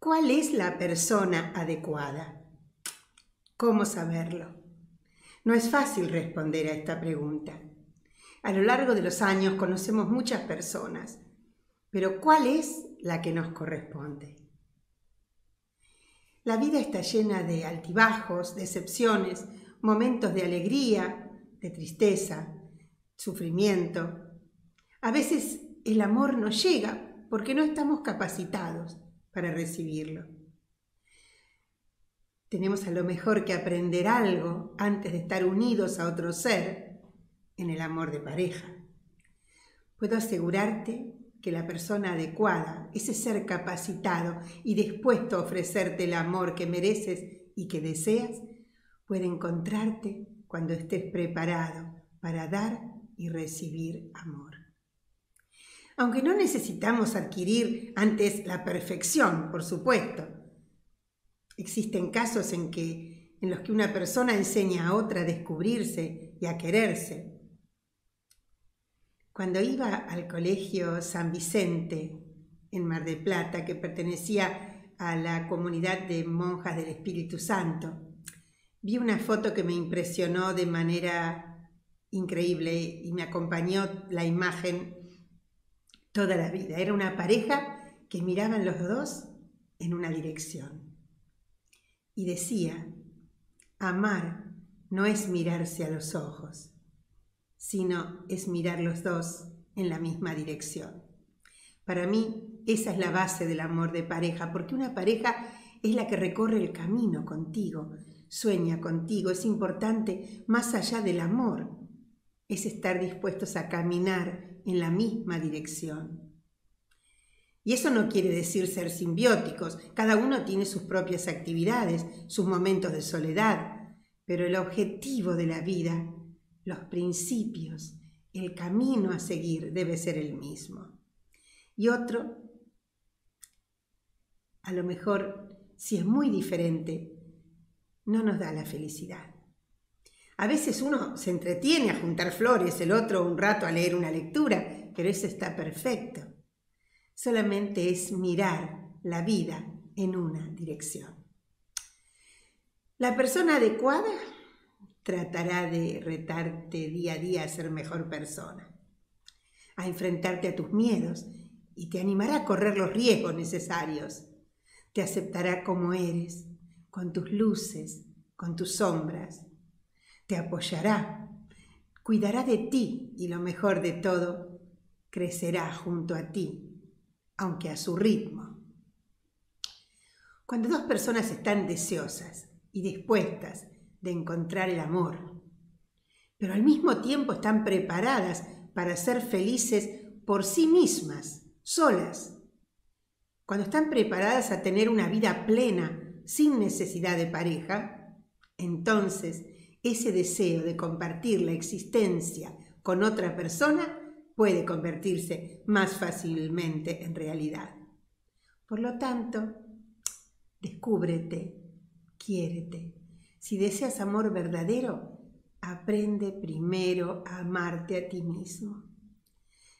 ¿Cuál es la persona adecuada? ¿Cómo saberlo? No es fácil responder a esta pregunta. A lo largo de los años conocemos muchas personas, pero ¿cuál es la que nos corresponde? La vida está llena de altibajos, decepciones, momentos de alegría, de tristeza, sufrimiento. A veces el amor no llega porque no estamos capacitados para recibirlo. Tenemos a lo mejor que aprender algo antes de estar unidos a otro ser en el amor de pareja. Puedo asegurarte que la persona adecuada, ese ser capacitado y dispuesto a ofrecerte el amor que mereces y que deseas, puede encontrarte cuando estés preparado para dar y recibir amor. Aunque no necesitamos adquirir antes la perfección, por supuesto. Existen casos en, que, en los que una persona enseña a otra a descubrirse y a quererse, cuando iba al colegio San Vicente en Mar del Plata, que pertenecía a la comunidad de monjas del Espíritu Santo, vi una foto que me impresionó de manera increíble y me acompañó la imagen toda la vida. Era una pareja que miraban los dos en una dirección. Y decía, amar no es mirarse a los ojos, sino es mirar los dos en la misma dirección. Para mí, esa es la base del amor de pareja, porque una pareja es la que recorre el camino contigo, sueña contigo, es importante más allá del amor, es estar dispuestos a caminar en la misma dirección. Y eso no quiere decir ser simbióticos, cada uno tiene sus propias actividades, sus momentos de soledad, pero el objetivo de la vida los principios, el camino a seguir debe ser el mismo. Y otro, a lo mejor, si es muy diferente, no nos da la felicidad. A veces uno se entretiene a juntar flores, el otro un rato a leer una lectura, pero eso está perfecto. Solamente es mirar la vida en una dirección. La persona adecuada tratará de retarte día a día a ser mejor persona, a enfrentarte a tus miedos y te animará a correr los riesgos necesarios. Te aceptará como eres, con tus luces, con tus sombras. Te apoyará, cuidará de ti y lo mejor de todo, crecerá junto a ti, aunque a su ritmo. Cuando dos personas están deseosas y dispuestas de encontrar el amor, pero al mismo tiempo están preparadas para ser felices por sí mismas, solas. Cuando están preparadas a tener una vida plena, sin necesidad de pareja, entonces ese deseo de compartir la existencia con otra persona puede convertirse más fácilmente en realidad. Por lo tanto, descúbrete, quiérete, si deseas amor verdadero, aprende primero a amarte a ti mismo.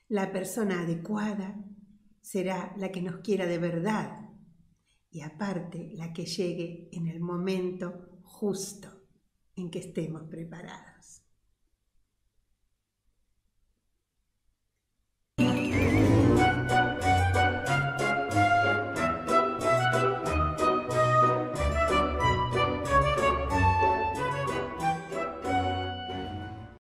La persona adecuada será la que nos quiera de verdad y aparte la que llegue en el momento justo en que estemos preparados.